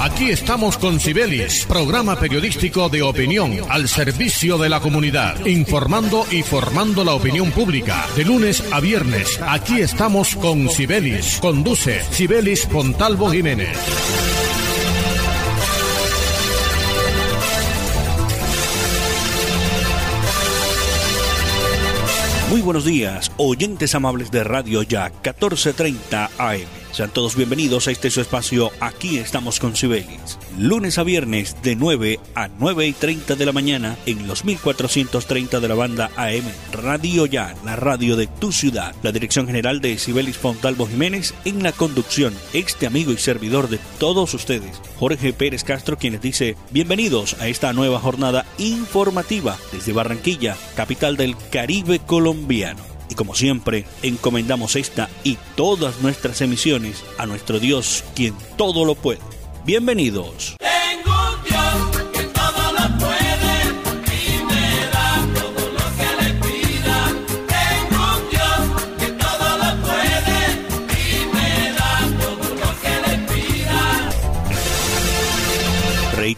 Aquí estamos con Cibelis, programa periodístico de opinión al servicio de la comunidad, informando y formando la opinión pública. De lunes a viernes, aquí estamos con Cibelis. Conduce Cibelis Pontalvo Jiménez. Muy buenos días, oyentes amables de Radio Ya 1430 AM. Sean todos bienvenidos a este su espacio Aquí estamos con Cibelis. Lunes a viernes de 9 a 9 y 30 de la mañana en los 1430 de la banda AM Radio Ya, la radio de tu ciudad. La dirección general de Cibelis Fontalvo Jiménez en la conducción, este amigo y servidor de todos ustedes, Jorge Pérez Castro, quien les dice bienvenidos a esta nueva jornada informativa desde Barranquilla, capital del Caribe colombiano. Y como siempre, encomendamos esta y todas nuestras emisiones a nuestro Dios, quien todo lo puede. Bienvenidos.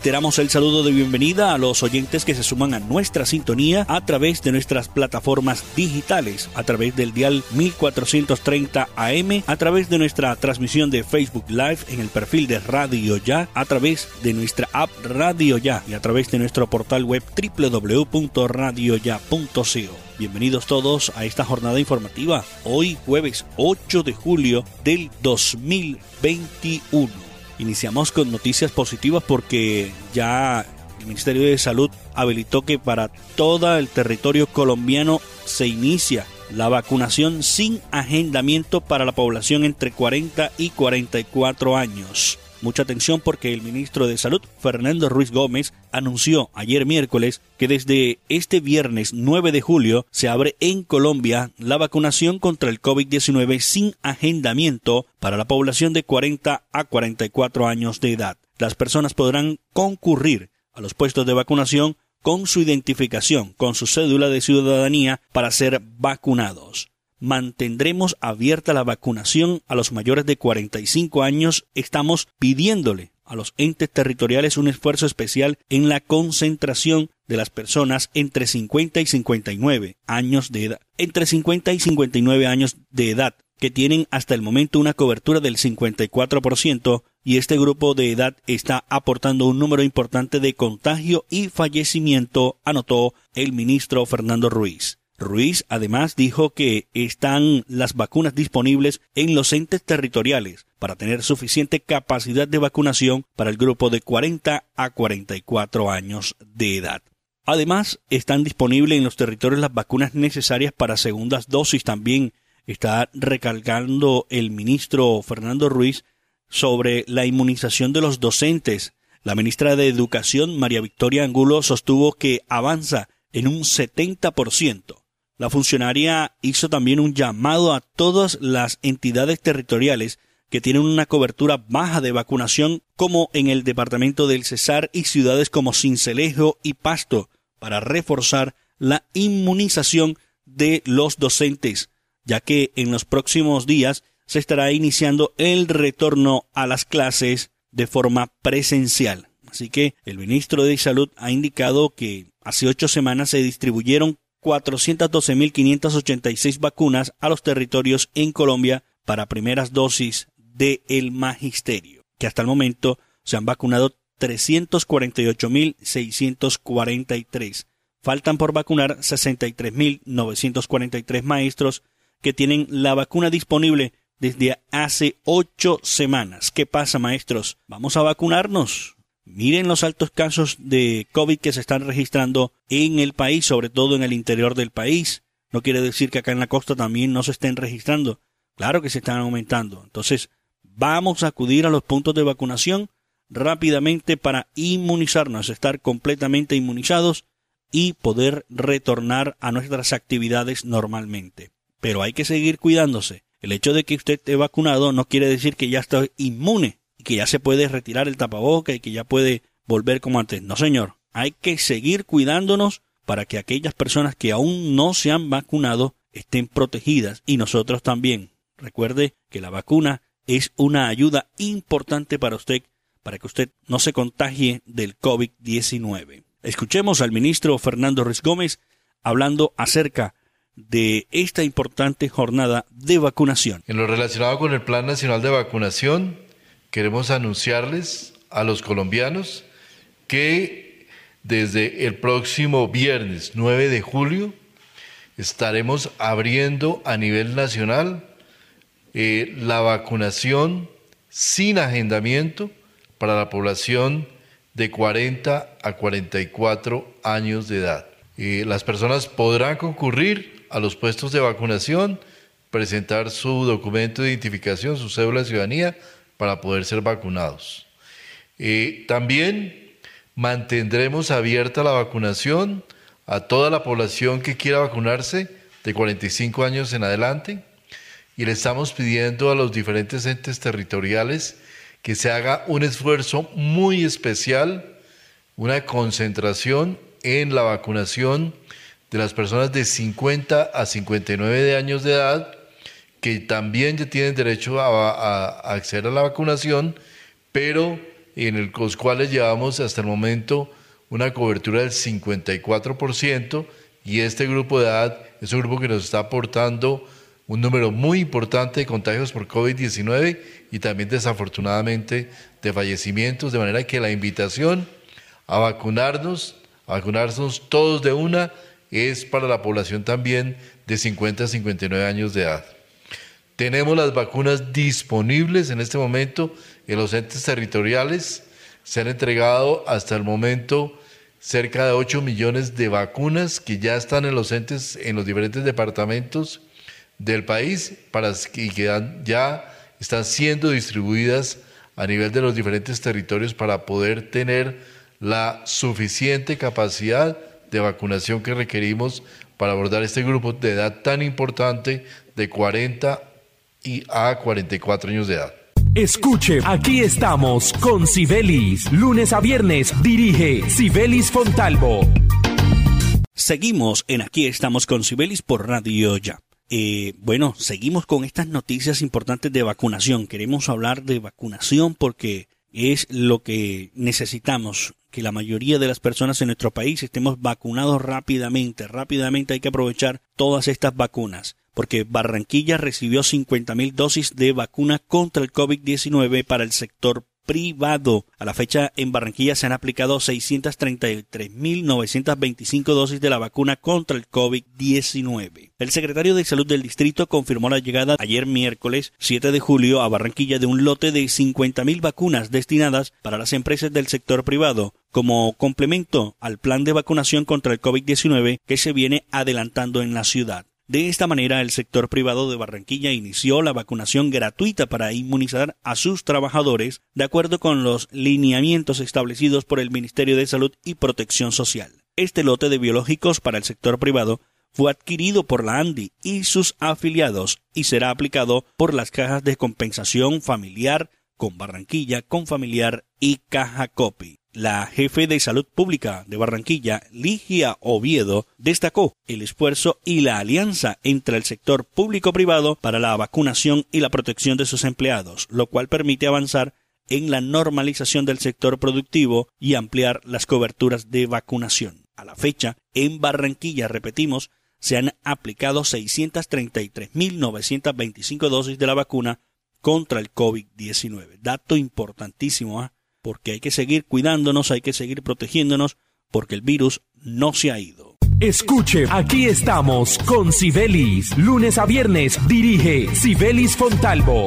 Reiteramos el saludo de bienvenida a los oyentes que se suman a nuestra sintonía a través de nuestras plataformas digitales, a través del dial 1430 AM, a través de nuestra transmisión de Facebook Live en el perfil de Radio Ya, a través de nuestra app Radio Ya y a través de nuestro portal web www.radioya.co. Bienvenidos todos a esta jornada informativa, hoy jueves 8 de julio del 2021. Iniciamos con noticias positivas porque ya el Ministerio de Salud habilitó que para todo el territorio colombiano se inicia la vacunación sin agendamiento para la población entre 40 y 44 años. Mucha atención porque el ministro de Salud, Fernando Ruiz Gómez, anunció ayer miércoles que desde este viernes 9 de julio se abre en Colombia la vacunación contra el COVID-19 sin agendamiento para la población de 40 a 44 años de edad. Las personas podrán concurrir a los puestos de vacunación con su identificación, con su cédula de ciudadanía para ser vacunados mantendremos abierta la vacunación a los mayores de 45 años. Estamos pidiéndole a los entes territoriales un esfuerzo especial en la concentración de las personas entre 50 y 59 años de edad. Entre 50 y 59 años de edad que tienen hasta el momento una cobertura del 54% y este grupo de edad está aportando un número importante de contagio y fallecimiento, anotó el ministro Fernando Ruiz. Ruiz además dijo que están las vacunas disponibles en los entes territoriales para tener suficiente capacidad de vacunación para el grupo de 40 a 44 años de edad. Además, están disponibles en los territorios las vacunas necesarias para segundas dosis. También está recalcando el ministro Fernando Ruiz sobre la inmunización de los docentes. La ministra de Educación, María Victoria Angulo, sostuvo que avanza en un 70% la funcionaria hizo también un llamado a todas las entidades territoriales que tienen una cobertura baja de vacunación, como en el departamento del Cesar y ciudades como Cincelejo y Pasto, para reforzar la inmunización de los docentes, ya que en los próximos días se estará iniciando el retorno a las clases de forma presencial. Así que el ministro de Salud ha indicado que hace ocho semanas se distribuyeron 412.586 vacunas a los territorios en Colombia para primeras dosis de el magisterio, que hasta el momento se han vacunado 348.643. Faltan por vacunar 63.943 maestros que tienen la vacuna disponible desde hace ocho semanas. ¿Qué pasa, maestros? ¿Vamos a vacunarnos? Miren los altos casos de COVID que se están registrando en el país, sobre todo en el interior del país. No quiere decir que acá en la costa también no se estén registrando. Claro que se están aumentando. Entonces, vamos a acudir a los puntos de vacunación rápidamente para inmunizarnos, estar completamente inmunizados y poder retornar a nuestras actividades normalmente. Pero hay que seguir cuidándose. El hecho de que usted esté vacunado no quiere decir que ya está inmune que ya se puede retirar el tapaboca y que ya puede volver como antes. No, señor. Hay que seguir cuidándonos para que aquellas personas que aún no se han vacunado estén protegidas y nosotros también. Recuerde que la vacuna es una ayuda importante para usted para que usted no se contagie del COVID-19. Escuchemos al ministro Fernando Ruiz Gómez hablando acerca de esta importante jornada de vacunación. En lo relacionado con el Plan Nacional de Vacunación, queremos anunciarles a los colombianos que desde el próximo viernes 9 de julio estaremos abriendo a nivel nacional eh, la vacunación sin agendamiento para la población de 40 a 44 años de edad. Eh, las personas podrán concurrir a los puestos de vacunación, presentar su documento de identificación, su cédula de ciudadanía, para poder ser vacunados. Eh, también mantendremos abierta la vacunación a toda la población que quiera vacunarse de 45 años en adelante y le estamos pidiendo a los diferentes entes territoriales que se haga un esfuerzo muy especial, una concentración en la vacunación de las personas de 50 a 59 años de edad que también ya tienen derecho a, acceder a la vacunación, pero en los cuales llevamos hasta el momento una cobertura del 54% y este grupo de edad es un grupo que nos está aportando un número muy importante de contagios por COVID-19 y también desafortunadamente de fallecimientos, de manera que la invitación a vacunarnos, a vacunarnos todos de una, es para la población también de 50 a 59 años de edad. Tenemos las vacunas disponibles en este momento en los entes territoriales. Se han entregado hasta el momento cerca de 8 millones de vacunas que ya están en los entes, en los diferentes departamentos del país y que ya están siendo distribuidas a nivel de los diferentes territorios para poder tener la suficiente capacidad de vacunación que requerimos para abordar este grupo de edad tan importante de 40 y a 44 años de edad. Escuche, aquí estamos con Sibelis. Lunes a viernes dirige Sibelis Fontalvo. Seguimos en Aquí estamos con Sibelis por Radio Ya. Eh, bueno, seguimos con estas noticias importantes de vacunación. Queremos hablar de vacunación porque es lo que necesitamos, que la mayoría de las personas en nuestro país estemos vacunados rápidamente. Rápidamente hay que aprovechar todas estas vacunas porque Barranquilla recibió 50.000 dosis de vacuna contra el COVID-19 para el sector privado. A la fecha en Barranquilla se han aplicado 633.925 dosis de la vacuna contra el COVID-19. El secretario de Salud del distrito confirmó la llegada ayer miércoles 7 de julio a Barranquilla de un lote de 50.000 vacunas destinadas para las empresas del sector privado como complemento al plan de vacunación contra el COVID-19 que se viene adelantando en la ciudad. De esta manera, el sector privado de Barranquilla inició la vacunación gratuita para inmunizar a sus trabajadores de acuerdo con los lineamientos establecidos por el Ministerio de Salud y Protección Social. Este lote de biológicos para el sector privado fue adquirido por la ANDI y sus afiliados y será aplicado por las cajas de compensación familiar con Barranquilla, con familiar y Caja Copi. La jefe de salud pública de Barranquilla, Ligia Oviedo, destacó el esfuerzo y la alianza entre el sector público-privado para la vacunación y la protección de sus empleados, lo cual permite avanzar en la normalización del sector productivo y ampliar las coberturas de vacunación. A la fecha, en Barranquilla, repetimos, se han aplicado 633.925 dosis de la vacuna contra el COVID-19. Dato importantísimo. ¿ah? Porque hay que seguir cuidándonos, hay que seguir protegiéndonos, porque el virus no se ha ido. Escuche, aquí estamos con Sibelis. Lunes a viernes dirige Sibelis Fontalvo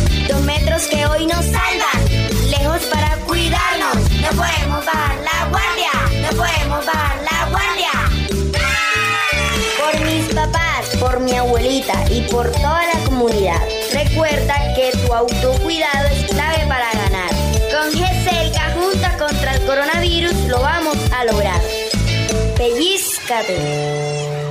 Que hoy nos salvan. Lejos para cuidarnos. No podemos bajar la guardia. No podemos bajar la guardia. Por mis papás, por mi abuelita y por toda la comunidad. Recuerda que tu autocuidado es clave para ganar. Con GESELCA junta contra el coronavirus lo vamos a lograr. Pellizcate.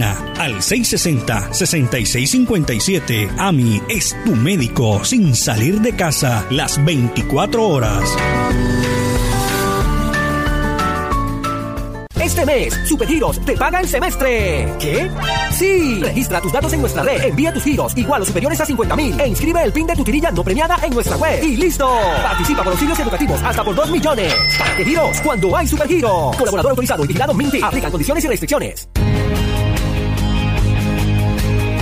al 660-6657. AMI es tu médico sin salir de casa las 24 horas. Este mes, Supergiros te paga el semestre. ¿Qué? Sí. Registra tus datos en nuestra red, envía tus giros igual o superiores a 50 mil e inscribe el PIN de tu tirilla no premiada en nuestra web. ¡Y listo! Participa por auxilios educativos hasta por 2 millones. ¿Para giros? Cuando hay Supergiros. Colaborador autorizado y vigilado Minty. Aplican condiciones y restricciones.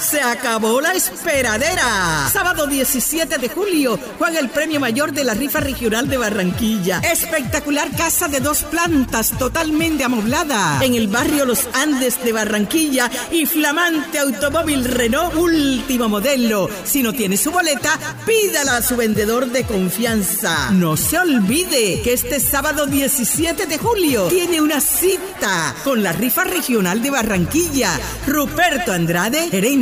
Se acabó la esperadera. Sábado 17 de julio juega el premio mayor de la rifa regional de Barranquilla. Espectacular casa de dos plantas totalmente amoblada en el barrio Los Andes de Barranquilla y flamante automóvil Renault último modelo. Si no tiene su boleta, pídala a su vendedor de confianza. No se olvide que este sábado 17 de julio tiene una cita con la rifa regional de Barranquilla. Ruperto Andrade, gerente.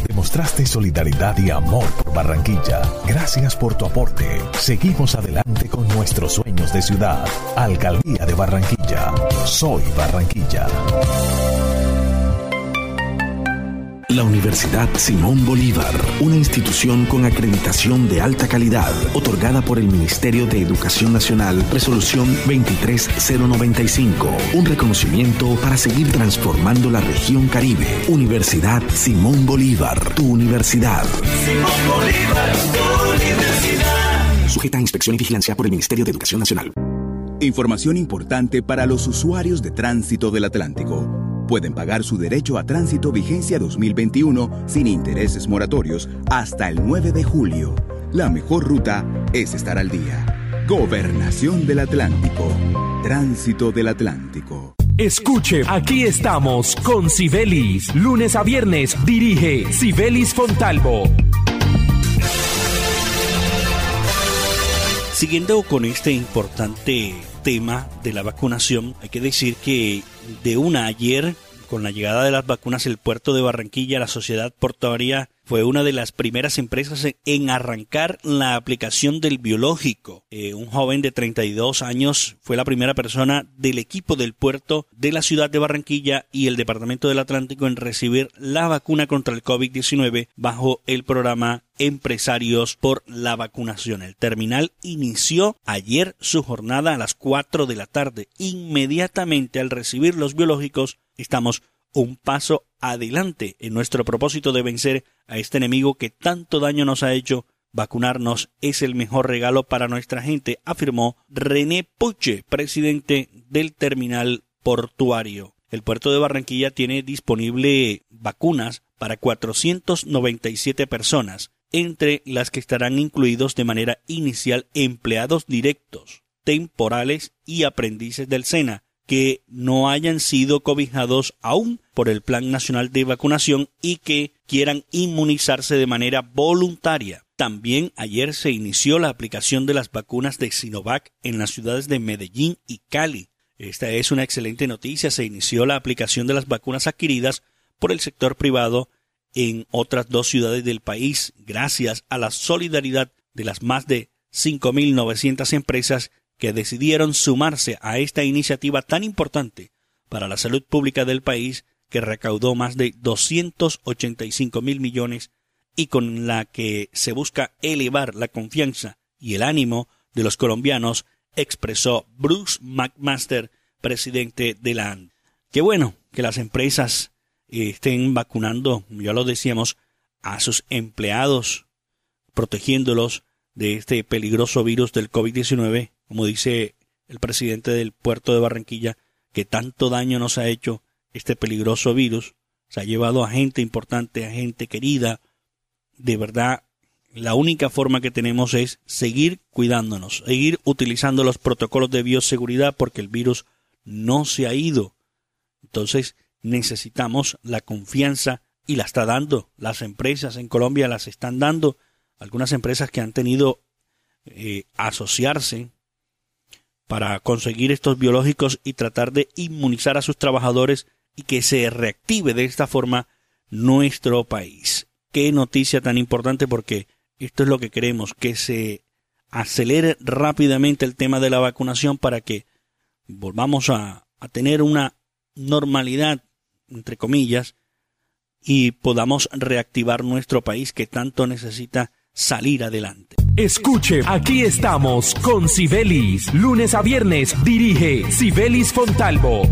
demostraste solidaridad y amor por Barranquilla. Gracias por tu aporte. Seguimos adelante con nuestros sueños de ciudad. Alcaldía de Barranquilla. Soy Barranquilla. La Universidad Simón Bolívar, una institución con acreditación de alta calidad, otorgada por el Ministerio de Educación Nacional, resolución 23095, un reconocimiento para seguir transformando la región Caribe. Universidad Simón Bolívar, tu universidad. Simón Bolívar, tu universidad. Sujeta a inspección y vigilancia por el Ministerio de Educación Nacional. Información importante para los usuarios de tránsito del Atlántico pueden pagar su derecho a tránsito vigencia 2021 sin intereses moratorios hasta el 9 de julio. La mejor ruta es estar al día. Gobernación del Atlántico. Tránsito del Atlántico. Escuche, aquí estamos con Sibelis. Lunes a viernes dirige Sibelis Fontalvo. Siguiendo con este importante tema de la vacunación, hay que decir que de una ayer, con la llegada de las vacunas, el puerto de Barranquilla, la sociedad portuaria fue una de las primeras empresas en arrancar la aplicación del biológico. Eh, un joven de 32 años fue la primera persona del equipo del puerto de la ciudad de Barranquilla y el Departamento del Atlántico en recibir la vacuna contra el COVID-19 bajo el programa Empresarios por la Vacunación. El terminal inició ayer su jornada a las 4 de la tarde. Inmediatamente al recibir los biológicos, estamos un paso adelante en nuestro propósito de vencer a este enemigo que tanto daño nos ha hecho. Vacunarnos es el mejor regalo para nuestra gente, afirmó René Puche, presidente del terminal portuario. El puerto de Barranquilla tiene disponible vacunas para 497 personas, entre las que estarán incluidos de manera inicial empleados directos, temporales y aprendices del SENA, que no hayan sido cobijados aún por el Plan Nacional de Vacunación y que quieran inmunizarse de manera voluntaria. También ayer se inició la aplicación de las vacunas de Sinovac en las ciudades de Medellín y Cali. Esta es una excelente noticia. Se inició la aplicación de las vacunas adquiridas por el sector privado en otras dos ciudades del país gracias a la solidaridad de las más de 5.900 empresas que decidieron sumarse a esta iniciativa tan importante para la salud pública del país que recaudó más de 285 mil millones y con la que se busca elevar la confianza y el ánimo de los colombianos, expresó Bruce McMaster, presidente de la AND. Qué bueno que las empresas estén vacunando, ya lo decíamos, a sus empleados, protegiéndolos de este peligroso virus del COVID-19, como dice el presidente del puerto de Barranquilla, que tanto daño nos ha hecho este peligroso virus, se ha llevado a gente importante, a gente querida. De verdad, la única forma que tenemos es seguir cuidándonos, seguir utilizando los protocolos de bioseguridad porque el virus no se ha ido. Entonces, necesitamos la confianza y la está dando. Las empresas en Colombia las están dando algunas empresas que han tenido eh, asociarse para conseguir estos biológicos y tratar de inmunizar a sus trabajadores y que se reactive de esta forma nuestro país. Qué noticia tan importante porque esto es lo que queremos, que se acelere rápidamente el tema de la vacunación para que volvamos a, tener una normalidad, entre comillas, y podamos reactivar nuestro país que tanto necesita salir adelante. Escuche, aquí estamos con Sibelis. Lunes a viernes dirige Sibelis Fontalvo.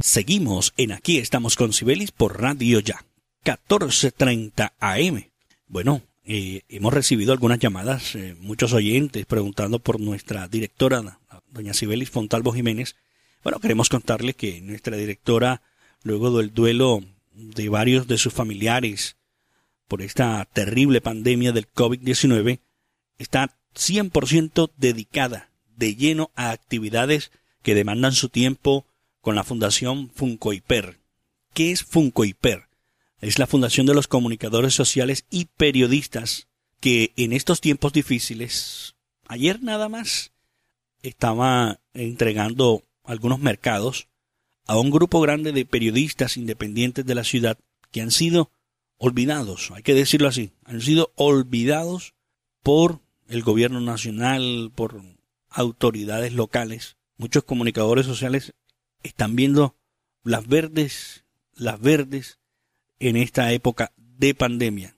Seguimos en Aquí estamos con Sibelis por Radio Ya, 14:30 AM. Bueno, eh, hemos recibido algunas llamadas, eh, muchos oyentes preguntando por nuestra directora, doña Sibelis Fontalvo Jiménez. Bueno, queremos contarle que nuestra directora, luego del duelo de varios de sus familiares, por esta terrible pandemia del COVID-19 está 100% dedicada de lleno a actividades que demandan su tiempo con la Fundación Funcoiper. ¿Qué es Funcoiper? Es la Fundación de los Comunicadores Sociales y Periodistas que en estos tiempos difíciles, ayer nada más, estaba entregando algunos mercados a un grupo grande de periodistas independientes de la ciudad que han sido olvidados, hay que decirlo así, han sido olvidados por el gobierno nacional, por autoridades locales. Muchos comunicadores sociales están viendo las verdes, las verdes en esta época de pandemia.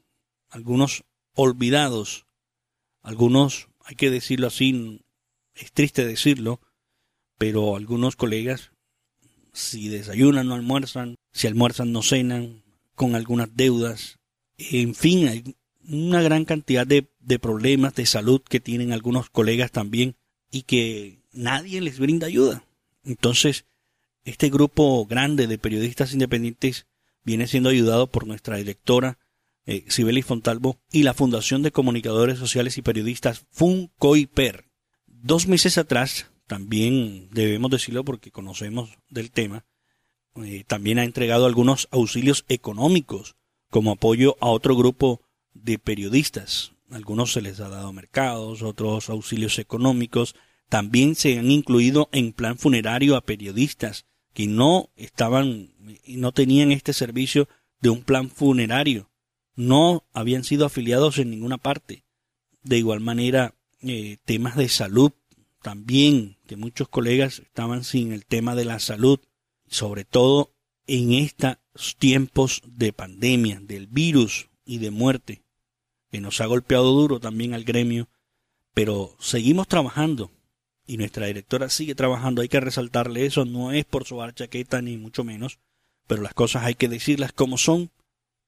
Algunos olvidados, algunos, hay que decirlo así, es triste decirlo, pero algunos colegas, si desayunan no almuerzan, si almuerzan no cenan, con algunas deudas. En fin, hay una gran cantidad de, problemas de salud que tienen algunos colegas también y que nadie les brinda ayuda. Entonces, este grupo grande de periodistas independientes viene siendo ayudado por nuestra directora eh, Sibeli Fontalvo y la Fundación de Comunicadores Sociales y Periodistas FUNCOIPER. Dos meses atrás, también debemos decirlo porque conocemos del tema, eh, también ha entregado algunos auxilios económicos como apoyo a otro grupo de periodistas. Algunos se les ha dado mercados, otros auxilios económicos. También se han incluido en plan funerario a periodistas que no estaban y no tenían este servicio de un plan funerario. No habían sido afiliados en ninguna parte. De igual manera, eh, temas de salud también, que muchos colegas estaban sin el tema de la salud sobre todo en estos tiempos de pandemia, del virus y de muerte, que nos ha golpeado duro también al gremio, pero seguimos trabajando y nuestra directora sigue trabajando, hay que resaltarle eso, no es por su chaqueta ni mucho menos, pero las cosas hay que decirlas como son,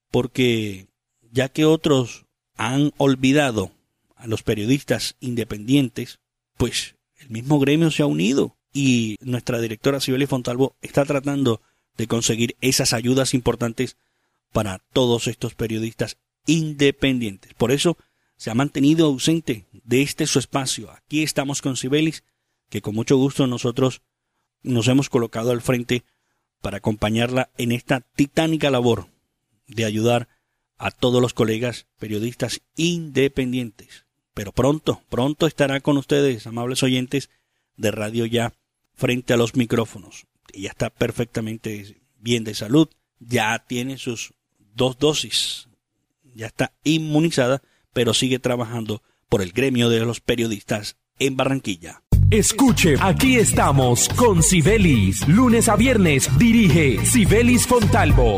porque ya que otros han olvidado a los periodistas independientes, pues el mismo gremio se ha unido y nuestra directora Sibeli Fontalvo está tratando de conseguir esas ayudas importantes para todos estos periodistas independientes. Por eso se ha mantenido ausente de este su espacio. Aquí estamos con Sibelis, que con mucho gusto nosotros nos hemos colocado al frente para acompañarla en esta titánica labor de ayudar a todos los colegas periodistas independientes. Pero pronto, pronto estará con ustedes, amables oyentes de Radio Ya, frente a los micrófonos. Ella está perfectamente bien de salud, ya tiene sus dos dosis, ya está inmunizada, pero sigue trabajando por el gremio de los periodistas en Barranquilla. Escuche, aquí estamos con Sibelis. Lunes a viernes dirige Sibelis Fontalvo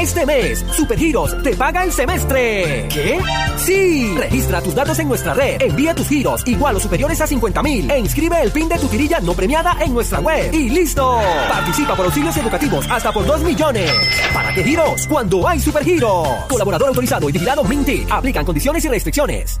Este mes, Supergiros te paga el semestre. ¿Qué? Sí. Registra tus datos en nuestra red, envía tus giros igual o superiores a 50 mil e inscribe el PIN de tu tirilla no premiada en nuestra web. Y listo. Participa por auxilios educativos hasta por 2 millones. ¿Para qué giros? Cuando hay Supergiros. Colaborador autorizado y vigilado Minty. Aplican condiciones y restricciones.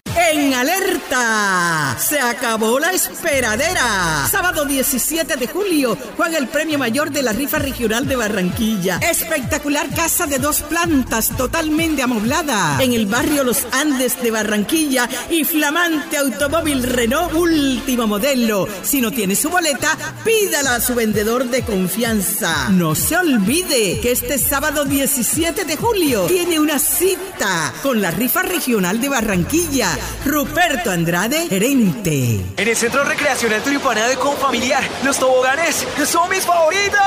Se acabó la esperadera. Sábado 17 de julio juega el premio mayor de la rifa regional de Barranquilla. Espectacular casa de dos plantas totalmente amoblada en el barrio Los Andes de Barranquilla y flamante automóvil Renault último modelo. Si no tiene su boleta, pídala a su vendedor de confianza. No se olvide que este sábado 17 de julio tiene una cita con la rifa regional de Barranquilla. Ruperto Andrade, gerente. En el Centro Recreacional Tulipana de Confamiliar, los toboganes son mis favoritos.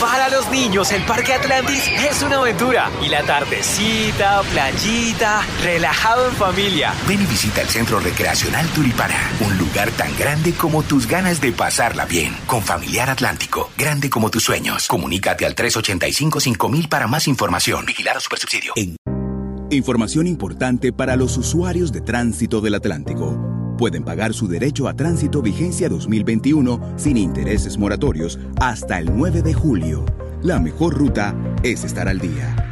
Para los niños, el Parque Atlantis es una aventura. Y la tardecita, playita, relajado en familia. Ven y visita el Centro Recreacional Tulipana, un lugar tan grande como tus ganas de pasarla bien. Con Familiar Atlántico, grande como tus sueños. Comunícate al 385-5000 para más información. Vigilar a Supersubsidio. Información importante para los usuarios de tránsito del Atlántico. Pueden pagar su derecho a tránsito vigencia 2021 sin intereses moratorios hasta el 9 de julio. La mejor ruta es estar al día.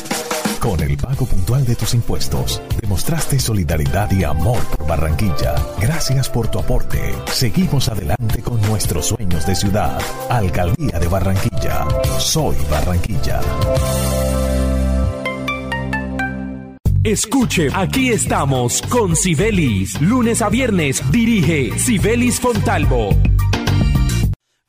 Con el pago puntual de tus impuestos, demostraste solidaridad y amor por Barranquilla. Gracias por tu aporte. Seguimos adelante con nuestros sueños de ciudad. Alcaldía de Barranquilla. Soy Barranquilla. Escuche, aquí estamos con Sibelis. Lunes a viernes dirige Sibelis Fontalvo.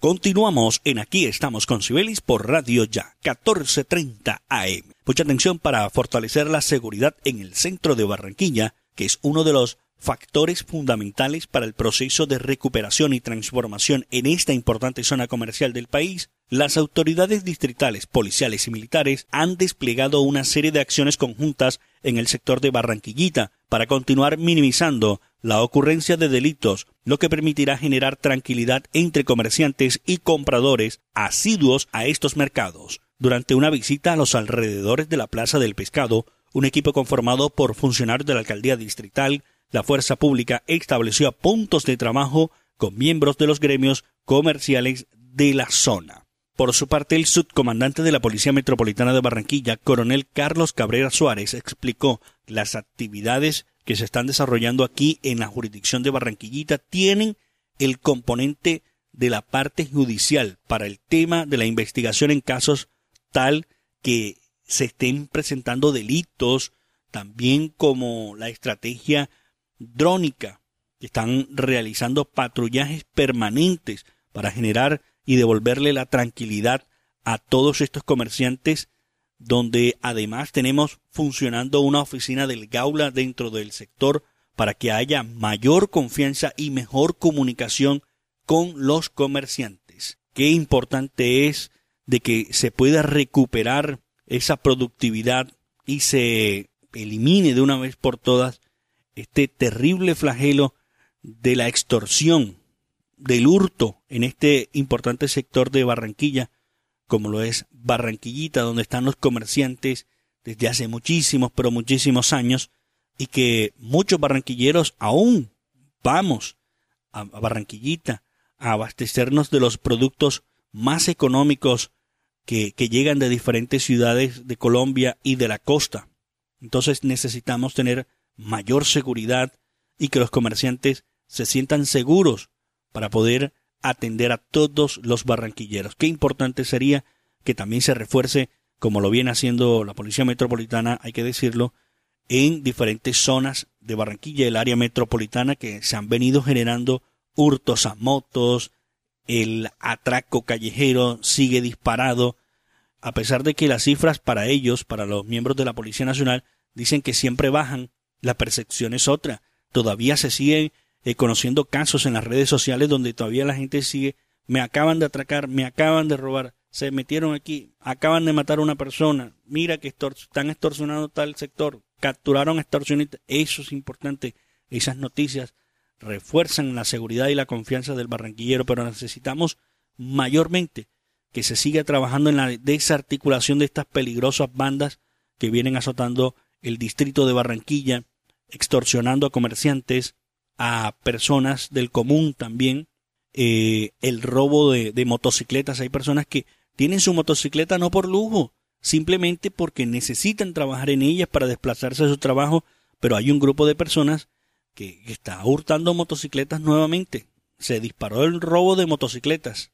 Continuamos en Aquí estamos con Sibelis por Radio Ya, 1430 AM. Mucha atención para fortalecer la seguridad en el centro de Barranquilla, que es uno de los factores fundamentales para el proceso de recuperación y transformación en esta importante zona comercial del país, las autoridades distritales, policiales y militares han desplegado una serie de acciones conjuntas en el sector de Barranquillita para continuar minimizando la ocurrencia de delitos, lo que permitirá generar tranquilidad entre comerciantes y compradores asiduos a estos mercados. Durante una visita a los alrededores de la Plaza del Pescado, un equipo conformado por funcionarios de la alcaldía distrital, la fuerza pública estableció puntos de trabajo con miembros de los gremios comerciales de la zona. Por su parte, el subcomandante de la Policía Metropolitana de Barranquilla, coronel Carlos Cabrera Suárez, explicó las actividades que se están desarrollando aquí en la jurisdicción de Barranquillita tienen el componente de la parte judicial para el tema de la investigación en casos tal que se estén presentando delitos, también como la estrategia drónica, que están realizando patrullajes permanentes para generar y devolverle la tranquilidad a todos estos comerciantes, donde además tenemos funcionando una oficina del Gaula dentro del sector para que haya mayor confianza y mejor comunicación con los comerciantes. Qué importante es de que se pueda recuperar esa productividad y se elimine de una vez por todas este terrible flagelo de la extorsión, del hurto en este importante sector de Barranquilla, como lo es Barranquillita, donde están los comerciantes desde hace muchísimos, pero muchísimos años, y que muchos barranquilleros aún vamos a Barranquillita a abastecernos de los productos más económicos que, que llegan de diferentes ciudades de Colombia y de la costa. Entonces necesitamos tener mayor seguridad y que los comerciantes se sientan seguros para poder atender a todos los barranquilleros. Qué importante sería que también se refuerce, como lo viene haciendo la Policía Metropolitana, hay que decirlo, en diferentes zonas de Barranquilla, el área metropolitana, que se han venido generando hurtos a motos, el atraco callejero sigue disparado, a pesar de que las cifras para ellos, para los miembros de la Policía Nacional, dicen que siempre bajan, la percepción es otra. Todavía se siguen eh, conociendo casos en las redes sociales donde todavía la gente sigue, me acaban de atracar, me acaban de robar, se metieron aquí, acaban de matar a una persona, mira que están extorsionando tal sector, capturaron extorsionistas, eso es importante, esas noticias refuerzan la seguridad y la confianza del barranquillero, pero necesitamos mayormente que se siga trabajando en la desarticulación de estas peligrosas bandas que vienen azotando el distrito de Barranquilla, extorsionando a comerciantes, a personas del común también, eh, el robo de, de motocicletas. Hay personas que tienen su motocicleta no por lujo, simplemente porque necesitan trabajar en ellas para desplazarse a su trabajo, pero hay un grupo de personas que está hurtando motocicletas nuevamente. Se disparó el robo de motocicletas.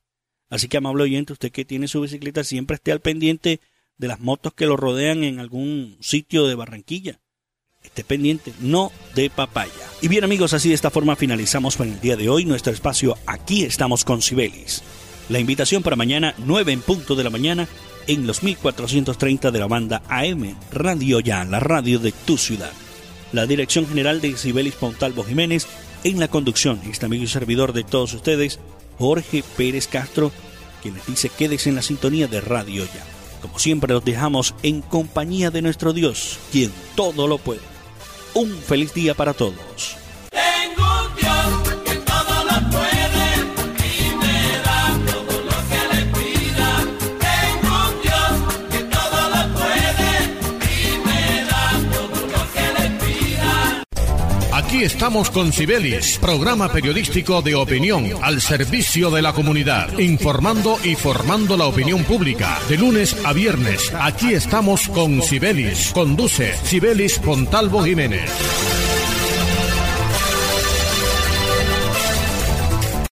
Así que, amable oyente, usted que tiene su bicicleta, siempre esté al pendiente de las motos que lo rodean en algún sitio de Barranquilla. Esté pendiente, no de papaya. Y bien amigos, así de esta forma finalizamos con el día de hoy nuestro espacio Aquí estamos con Cibelis. La invitación para mañana, 9 en punto de la mañana, en los 1430 de la banda AM, Radio Ya, la radio de tu ciudad. La dirección general de Cibelis Pontalvo Jiménez, en la conducción, este amigo y servidor de todos ustedes, Jorge Pérez Castro, quien les dice quédese en la sintonía de Radio Ya. Como siempre los dejamos en compañía de nuestro Dios, quien todo lo puede. Un feliz día para todos. Aquí estamos con Cibelis, programa periodístico de opinión al servicio de la comunidad, informando y formando la opinión pública. De lunes a viernes, aquí estamos con Cibelis. Conduce Cibelis Pontalvo Jiménez.